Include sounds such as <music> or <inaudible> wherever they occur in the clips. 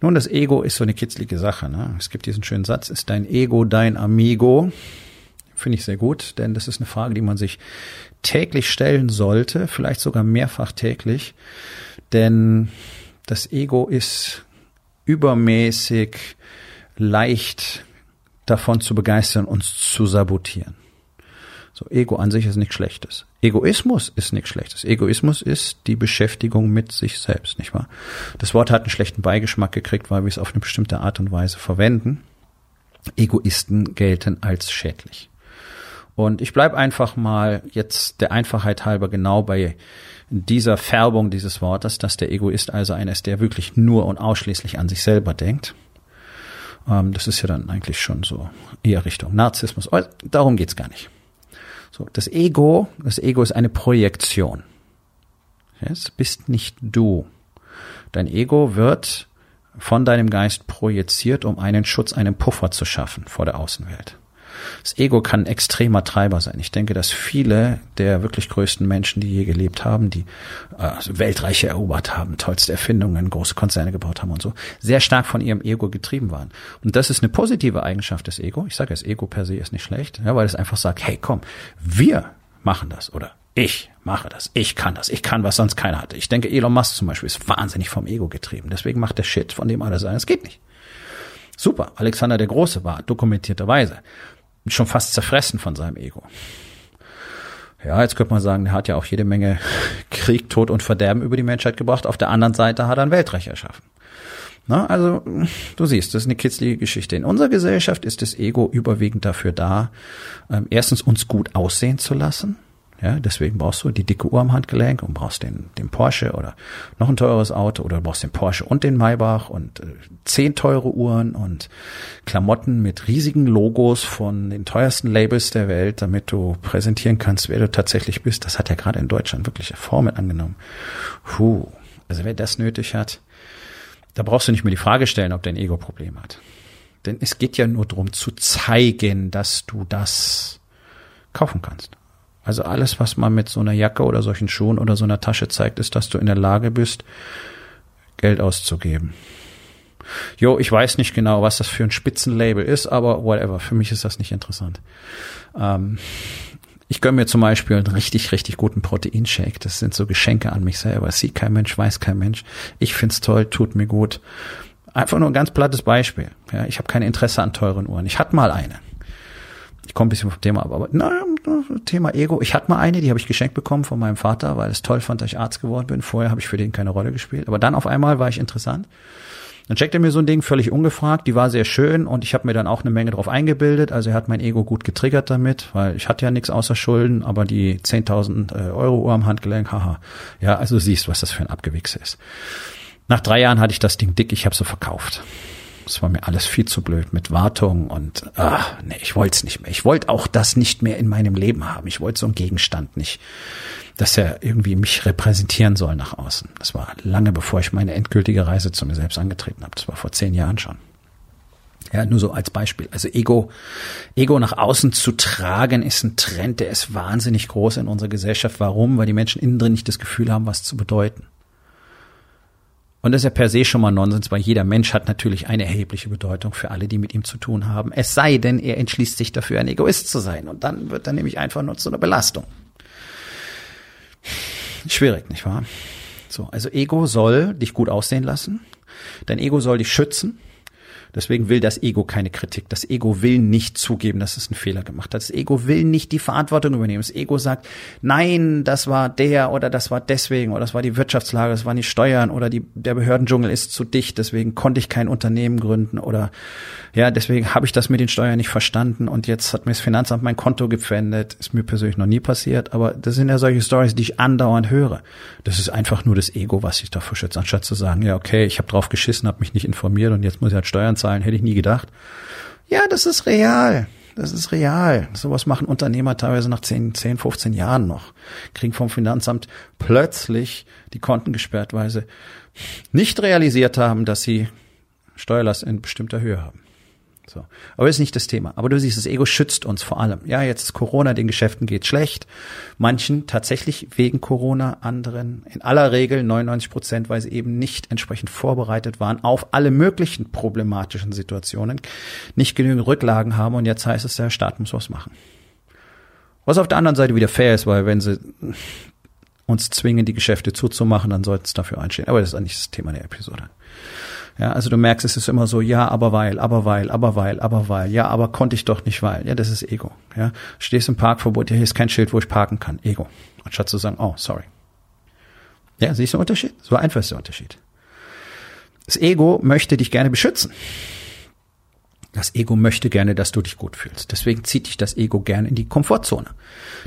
Nun, das Ego ist so eine kitzlige Sache. Ne? Es gibt diesen schönen Satz, ist dein Ego dein Amigo? Finde ich sehr gut, denn das ist eine Frage, die man sich täglich stellen sollte, vielleicht sogar mehrfach täglich, denn das Ego ist übermäßig leicht davon zu begeistern, uns zu sabotieren. So, Ego an sich ist nichts Schlechtes. Egoismus ist nichts Schlechtes. Egoismus ist die Beschäftigung mit sich selbst, nicht wahr? Das Wort hat einen schlechten Beigeschmack gekriegt, weil wir es auf eine bestimmte Art und Weise verwenden. Egoisten gelten als schädlich. Und ich bleib einfach mal jetzt der Einfachheit halber genau bei dieser Färbung dieses Wortes, dass der Egoist also einer ist, der wirklich nur und ausschließlich an sich selber denkt. Ähm, das ist ja dann eigentlich schon so eher Richtung Narzissmus. Aber darum geht's gar nicht. So, das Ego, das Ego ist eine Projektion. Es bist nicht du. Dein Ego wird von deinem Geist projiziert, um einen Schutz, einen Puffer zu schaffen vor der Außenwelt. Das Ego kann ein extremer Treiber sein. Ich denke, dass viele der wirklich größten Menschen, die je gelebt haben, die äh, Weltreiche erobert haben, tollste Erfindungen, große Konzerne gebaut haben und so, sehr stark von ihrem Ego getrieben waren. Und das ist eine positive Eigenschaft des Ego. Ich sage, das Ego per se ist nicht schlecht, ja, weil es einfach sagt, hey, komm, wir machen das oder ich mache das, ich kann das, ich kann, was sonst keiner hatte. Ich denke, Elon Musk zum Beispiel ist wahnsinnig vom Ego getrieben. Deswegen macht der Shit, von dem alle sagen, es geht nicht. Super, Alexander der Große war dokumentierterweise schon fast zerfressen von seinem Ego. Ja, jetzt könnte man sagen, er hat ja auch jede Menge <laughs> Krieg, Tod und Verderben über die Menschheit gebracht. Auf der anderen Seite hat er ein Weltreich erschaffen. Na, also, du siehst, das ist eine kitzlige Geschichte. In unserer Gesellschaft ist das Ego überwiegend dafür da, ähm, erstens uns gut aussehen zu lassen, ja, deswegen brauchst du die dicke Uhr am Handgelenk und brauchst den, den Porsche oder noch ein teures Auto oder du brauchst den Porsche und den Maybach und äh, zehn teure Uhren und Klamotten mit riesigen Logos von den teuersten Labels der Welt, damit du präsentieren kannst, wer du tatsächlich bist. Das hat ja gerade in Deutschland wirklich Formen angenommen. Puh, also wer das nötig hat, da brauchst du nicht mehr die Frage stellen, ob dein Ego Problem hat. Denn es geht ja nur darum zu zeigen, dass du das kaufen kannst. Also alles, was man mit so einer Jacke oder solchen Schuhen oder so einer Tasche zeigt, ist, dass du in der Lage bist, Geld auszugeben. Jo, ich weiß nicht genau, was das für ein Spitzenlabel ist, aber whatever. Für mich ist das nicht interessant. Ähm, ich gönne mir zum Beispiel einen richtig, richtig guten Proteinshake. Das sind so Geschenke an mich selber. sieht kein Mensch, weiß kein Mensch. Ich find's toll, tut mir gut. Einfach nur ein ganz plattes Beispiel. Ja, ich habe kein Interesse an teuren Uhren. Ich hatte mal eine ich komme ein bisschen vom Thema ab, aber na, Thema Ego. Ich hatte mal eine, die habe ich geschenkt bekommen von meinem Vater, weil es toll fand, dass ich Arzt geworden bin. Vorher habe ich für den keine Rolle gespielt. Aber dann auf einmal war ich interessant. Dann checkt er mir so ein Ding völlig ungefragt. Die war sehr schön und ich habe mir dann auch eine Menge drauf eingebildet. Also er hat mein Ego gut getriggert damit, weil ich hatte ja nichts außer Schulden, aber die 10.000 äh, Euro Uhr am Handgelenk, haha. Ja, also siehst, was das für ein Abgewichs ist. Nach drei Jahren hatte ich das Ding dick, ich habe so verkauft. Das war mir alles viel zu blöd mit Wartung und ah, nee, ich wollte es nicht mehr. Ich wollte auch das nicht mehr in meinem Leben haben. Ich wollte so einen Gegenstand nicht, dass er irgendwie mich repräsentieren soll nach außen. Das war lange bevor ich meine endgültige Reise zu mir selbst angetreten habe. Das war vor zehn Jahren schon. Ja, nur so als Beispiel. Also Ego, Ego nach außen zu tragen ist ein Trend, der ist wahnsinnig groß in unserer Gesellschaft. Warum? Weil die Menschen innen drin nicht das Gefühl haben, was zu bedeuten. Und das ist ja per se schon mal Nonsens, weil jeder Mensch hat natürlich eine erhebliche Bedeutung für alle, die mit ihm zu tun haben. Es sei denn, er entschließt sich dafür, ein Egoist zu sein. Und dann wird er nämlich einfach nur zu einer Belastung. Schwierig, nicht wahr? So, also Ego soll dich gut aussehen lassen. Dein Ego soll dich schützen. Deswegen will das Ego keine Kritik. Das Ego will nicht zugeben, dass es einen Fehler gemacht hat. Das Ego will nicht die Verantwortung übernehmen. Das Ego sagt, nein, das war der oder das war deswegen oder das war die Wirtschaftslage, das waren die Steuern oder die, der Behördendschungel ist zu dicht, deswegen konnte ich kein Unternehmen gründen oder ja, deswegen habe ich das mit den Steuern nicht verstanden und jetzt hat mir das Finanzamt mein Konto gepfändet. Ist mir persönlich noch nie passiert, aber das sind ja solche Stories, die ich andauernd höre. Das ist einfach nur das Ego, was sich davor schützt, anstatt zu sagen, ja, okay, ich habe drauf geschissen, habe mich nicht informiert und jetzt muss ich halt Steuern zahlen, hätte ich nie gedacht. Ja, das ist real. Das ist real. Sowas machen Unternehmer teilweise nach 10, 10, 15 Jahren noch. Kriegen vom Finanzamt plötzlich die Konten gesperrt, weil sie nicht realisiert haben, dass sie Steuerlast in bestimmter Höhe haben. So. Aber das ist nicht das Thema. Aber du siehst, das Ego schützt uns vor allem. Ja, jetzt ist Corona, den Geschäften geht schlecht. Manchen tatsächlich wegen Corona, anderen in aller Regel 99 Prozent, weil sie eben nicht entsprechend vorbereitet waren auf alle möglichen problematischen Situationen, nicht genügend Rücklagen haben und jetzt heißt es, der Staat muss was machen. Was auf der anderen Seite wieder fair ist, weil wenn sie uns zwingen, die Geschäfte zuzumachen, dann sollten es dafür einstehen. Aber das ist eigentlich das Thema der Episode. Ja, also du merkst, es ist immer so, ja, aber weil, aber weil, aber weil, aber weil, ja, aber konnte ich doch nicht weil. Ja, das ist Ego. Ja, stehst im Parkverbot, ja, hier ist kein Schild, wo ich parken kann. Ego. Anstatt zu sagen, oh, sorry. Ja, siehst du den Unterschied? So einfach ist der Unterschied. Das Ego möchte dich gerne beschützen. Das Ego möchte gerne, dass du dich gut fühlst. Deswegen zieht dich das Ego gerne in die Komfortzone.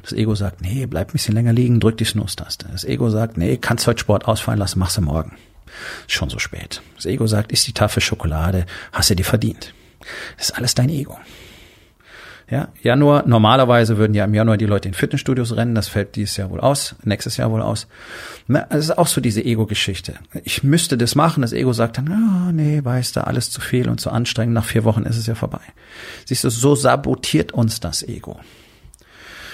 Das Ego sagt, nee, bleib ein bisschen länger liegen, drück die Snooze-Taste. Das Ego sagt, nee, kannst heute Sport ausfallen lassen, mach's morgen. Schon so spät. Das Ego sagt, ist die Tafel Schokolade, hast du dir verdient. Das ist alles dein Ego. Ja, Januar, normalerweise würden ja im Januar die Leute in Fitnessstudios rennen, das fällt dieses Jahr wohl aus, nächstes Jahr wohl aus. Das ist auch so diese Ego-Geschichte. Ich müsste das machen, das Ego sagt dann, oh, nee, weißt du, alles zu viel und zu anstrengend, nach vier Wochen ist es ja vorbei. Siehst du, so sabotiert uns das Ego.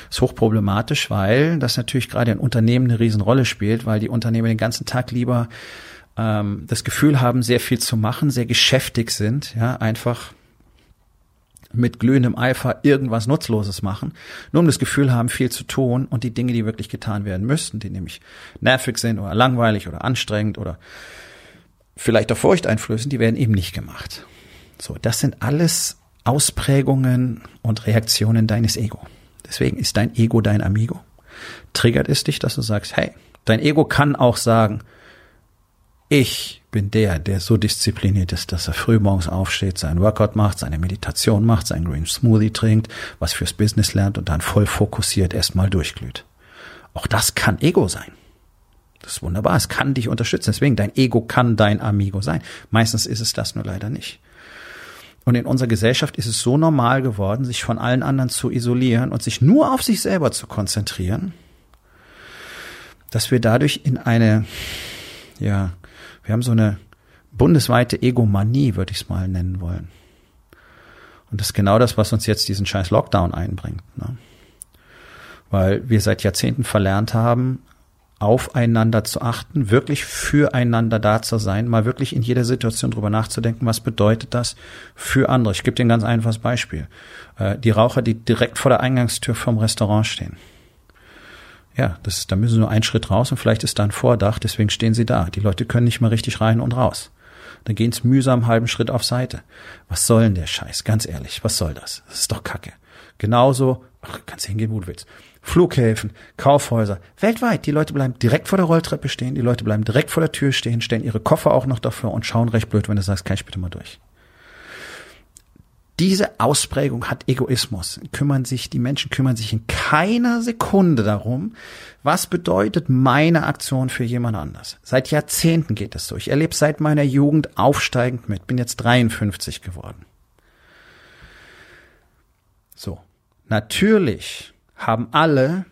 Ist hochproblematisch, weil das natürlich gerade in Unternehmen eine Riesenrolle spielt, weil die Unternehmen den ganzen Tag lieber ähm, das Gefühl haben, sehr viel zu machen, sehr geschäftig sind, ja, einfach mit glühendem Eifer irgendwas Nutzloses machen, nur um das Gefühl haben, viel zu tun und die Dinge, die wirklich getan werden müssten, die nämlich nervig sind oder langweilig oder anstrengend oder vielleicht auch furchteinflößend, die werden eben nicht gemacht. So, das sind alles Ausprägungen und Reaktionen deines Ego. Deswegen ist dein Ego dein Amigo. Triggert es dich, dass du sagst, hey, dein Ego kann auch sagen, ich bin der, der so diszipliniert ist, dass er frühmorgens aufsteht, seinen Workout macht, seine Meditation macht, seinen Green Smoothie trinkt, was fürs Business lernt und dann voll fokussiert erstmal durchglüht. Auch das kann Ego sein. Das ist wunderbar. Es kann dich unterstützen. Deswegen, dein Ego kann dein Amigo sein. Meistens ist es das nur leider nicht. Und in unserer Gesellschaft ist es so normal geworden, sich von allen anderen zu isolieren und sich nur auf sich selber zu konzentrieren, dass wir dadurch in eine, ja, wir haben so eine bundesweite Egomanie, würde ich es mal nennen wollen. Und das ist genau das, was uns jetzt diesen scheiß Lockdown einbringt. Ne? Weil wir seit Jahrzehnten verlernt haben, aufeinander zu achten, wirklich füreinander da zu sein, mal wirklich in jeder Situation drüber nachzudenken, was bedeutet das für andere. Ich gebe dir ein ganz einfaches Beispiel. Äh, die Raucher, die direkt vor der Eingangstür vom Restaurant stehen. Ja, das, da müssen sie nur einen Schritt raus und vielleicht ist da ein Vordach, deswegen stehen sie da. Die Leute können nicht mal richtig rein und raus. Dann gehen sie mühsam einen halben Schritt auf Seite. Was soll denn der Scheiß? Ganz ehrlich, was soll das? Das ist doch Kacke. Genauso, ach, kannst hingehen, wo du willst. Flughäfen, Kaufhäuser, weltweit. Die Leute bleiben direkt vor der Rolltreppe stehen, die Leute bleiben direkt vor der Tür stehen, stellen ihre Koffer auch noch dafür und schauen recht blöd, wenn du sagst, kann ich bitte mal durch. Diese Ausprägung hat Egoismus. Kümmern sich, die Menschen kümmern sich in keiner Sekunde darum, was bedeutet meine Aktion für jemand anders. Seit Jahrzehnten geht es so. Ich erlebe seit meiner Jugend aufsteigend mit. Bin jetzt 53 geworden. So. Natürlich haben alle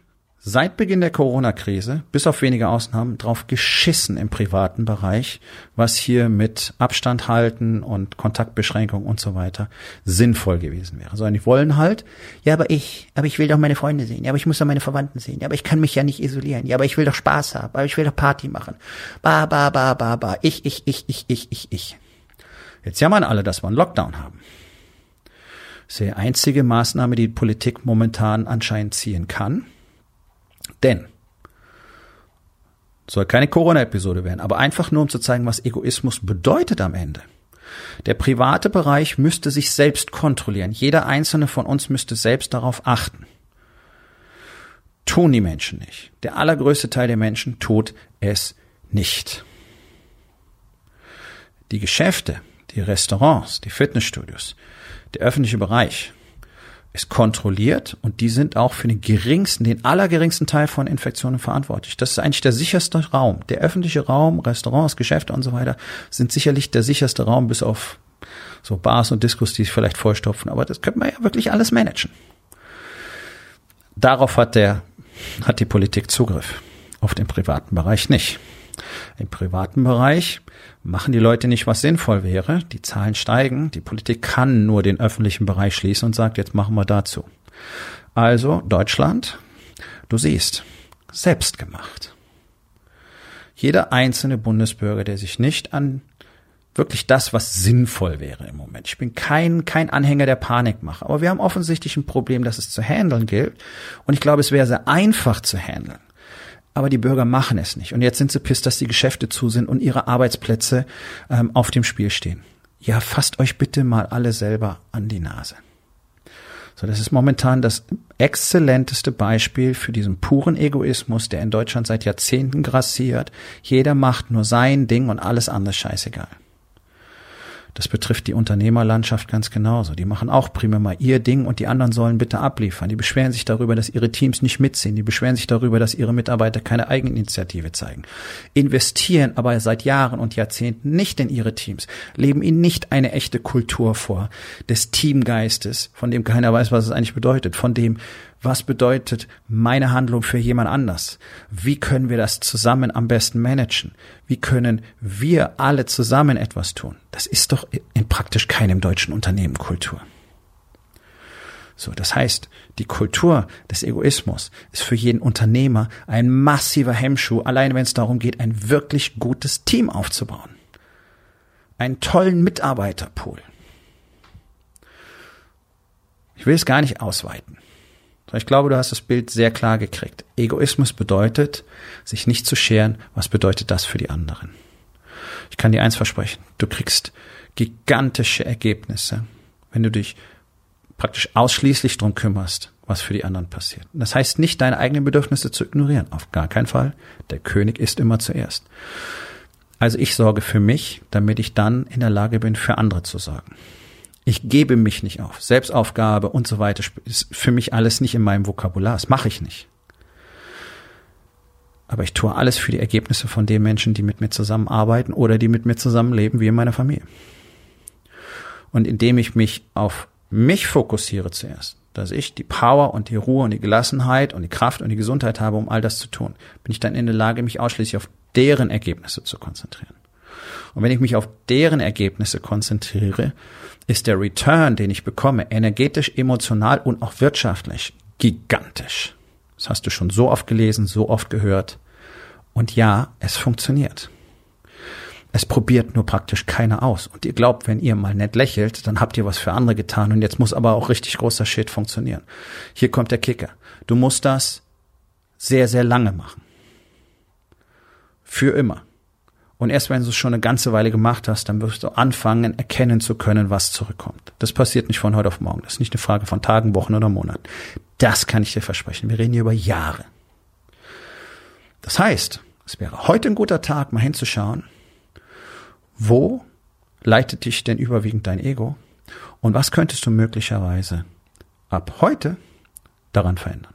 seit Beginn der Corona-Krise, bis auf wenige Ausnahmen, drauf geschissen im privaten Bereich, was hier mit Abstand halten und Kontaktbeschränkung und so weiter sinnvoll gewesen wäre. Sondern die wollen halt, ja, aber ich, aber ich will doch meine Freunde sehen, ja, aber ich muss doch meine Verwandten sehen, ja, aber ich kann mich ja nicht isolieren, ja, aber ich will doch Spaß haben, aber ich will doch Party machen. Ba, ba, ba, ba, ba, ich, ich, ich, ich, ich, ich, ich. Jetzt jammern alle, dass wir einen Lockdown haben. Das ist die einzige Maßnahme, die, die Politik momentan anscheinend ziehen kann denn soll keine Corona-Episode werden, aber einfach nur um zu zeigen, was Egoismus bedeutet am Ende. Der private Bereich müsste sich selbst kontrollieren. Jeder einzelne von uns müsste selbst darauf achten. Tun die Menschen nicht. Der allergrößte Teil der Menschen tut es nicht. Die Geschäfte, die Restaurants, die Fitnessstudios, der öffentliche Bereich ist kontrolliert und die sind auch für den geringsten, den allergeringsten Teil von Infektionen verantwortlich. Das ist eigentlich der sicherste Raum. Der öffentliche Raum, Restaurants, Geschäfte und so weiter sind sicherlich der sicherste Raum bis auf so Bars und Diskos, die sich vielleicht vollstopfen. Aber das könnte man ja wirklich alles managen. Darauf hat der, hat die Politik Zugriff. Auf den privaten Bereich nicht. Im privaten Bereich machen die Leute nicht, was sinnvoll wäre. Die Zahlen steigen. Die Politik kann nur den öffentlichen Bereich schließen und sagt, jetzt machen wir dazu. Also Deutschland, du siehst, selbst gemacht. Jeder einzelne Bundesbürger, der sich nicht an wirklich das, was sinnvoll wäre im Moment. Ich bin kein, kein Anhänger der Panikmache, aber wir haben offensichtlich ein Problem, das es zu handeln gilt. Und ich glaube, es wäre sehr einfach zu handeln aber die Bürger machen es nicht. Und jetzt sind sie pisst, dass die Geschäfte zu sind und ihre Arbeitsplätze ähm, auf dem Spiel stehen. Ja, fasst euch bitte mal alle selber an die Nase. So, das ist momentan das exzellenteste Beispiel für diesen puren Egoismus, der in Deutschland seit Jahrzehnten grassiert. Jeder macht nur sein Ding und alles andere scheißegal. Das betrifft die Unternehmerlandschaft ganz genauso. Die machen auch prima mal ihr Ding und die anderen sollen bitte abliefern. Die beschweren sich darüber, dass ihre Teams nicht mitziehen. Die beschweren sich darüber, dass ihre Mitarbeiter keine Eigeninitiative zeigen. Investieren aber seit Jahren und Jahrzehnten nicht in ihre Teams, leben ihnen nicht eine echte Kultur vor des Teamgeistes, von dem keiner weiß, was es eigentlich bedeutet, von dem was bedeutet meine Handlung für jemand anders? Wie können wir das zusammen am besten managen? Wie können wir alle zusammen etwas tun? Das ist doch in praktisch keinem deutschen Unternehmen Kultur. So, das heißt, die Kultur des Egoismus ist für jeden Unternehmer ein massiver Hemmschuh, allein wenn es darum geht, ein wirklich gutes Team aufzubauen. Einen tollen Mitarbeiterpool. Ich will es gar nicht ausweiten. Ich glaube, du hast das Bild sehr klar gekriegt. Egoismus bedeutet, sich nicht zu scheren. Was bedeutet das für die anderen? Ich kann dir eins versprechen. Du kriegst gigantische Ergebnisse, wenn du dich praktisch ausschließlich drum kümmerst, was für die anderen passiert. Das heißt nicht, deine eigenen Bedürfnisse zu ignorieren. Auf gar keinen Fall. Der König ist immer zuerst. Also ich sorge für mich, damit ich dann in der Lage bin, für andere zu sorgen. Ich gebe mich nicht auf. Selbstaufgabe und so weiter ist für mich alles nicht in meinem Vokabular. Das mache ich nicht. Aber ich tue alles für die Ergebnisse von den Menschen, die mit mir zusammenarbeiten oder die mit mir zusammenleben, wie in meiner Familie. Und indem ich mich auf mich fokussiere zuerst, dass ich die Power und die Ruhe und die Gelassenheit und die Kraft und die Gesundheit habe, um all das zu tun, bin ich dann in der Lage, mich ausschließlich auf deren Ergebnisse zu konzentrieren. Und wenn ich mich auf deren Ergebnisse konzentriere, ist der Return, den ich bekomme, energetisch, emotional und auch wirtschaftlich gigantisch. Das hast du schon so oft gelesen, so oft gehört. Und ja, es funktioniert. Es probiert nur praktisch keiner aus. Und ihr glaubt, wenn ihr mal nett lächelt, dann habt ihr was für andere getan. Und jetzt muss aber auch richtig großer Shit funktionieren. Hier kommt der Kicker. Du musst das sehr, sehr lange machen. Für immer. Und erst wenn du es schon eine ganze Weile gemacht hast, dann wirst du anfangen, erkennen zu können, was zurückkommt. Das passiert nicht von heute auf morgen. Das ist nicht eine Frage von Tagen, Wochen oder Monaten. Das kann ich dir versprechen. Wir reden hier über Jahre. Das heißt, es wäre heute ein guter Tag, mal hinzuschauen, wo leitet dich denn überwiegend dein Ego und was könntest du möglicherweise ab heute daran verändern.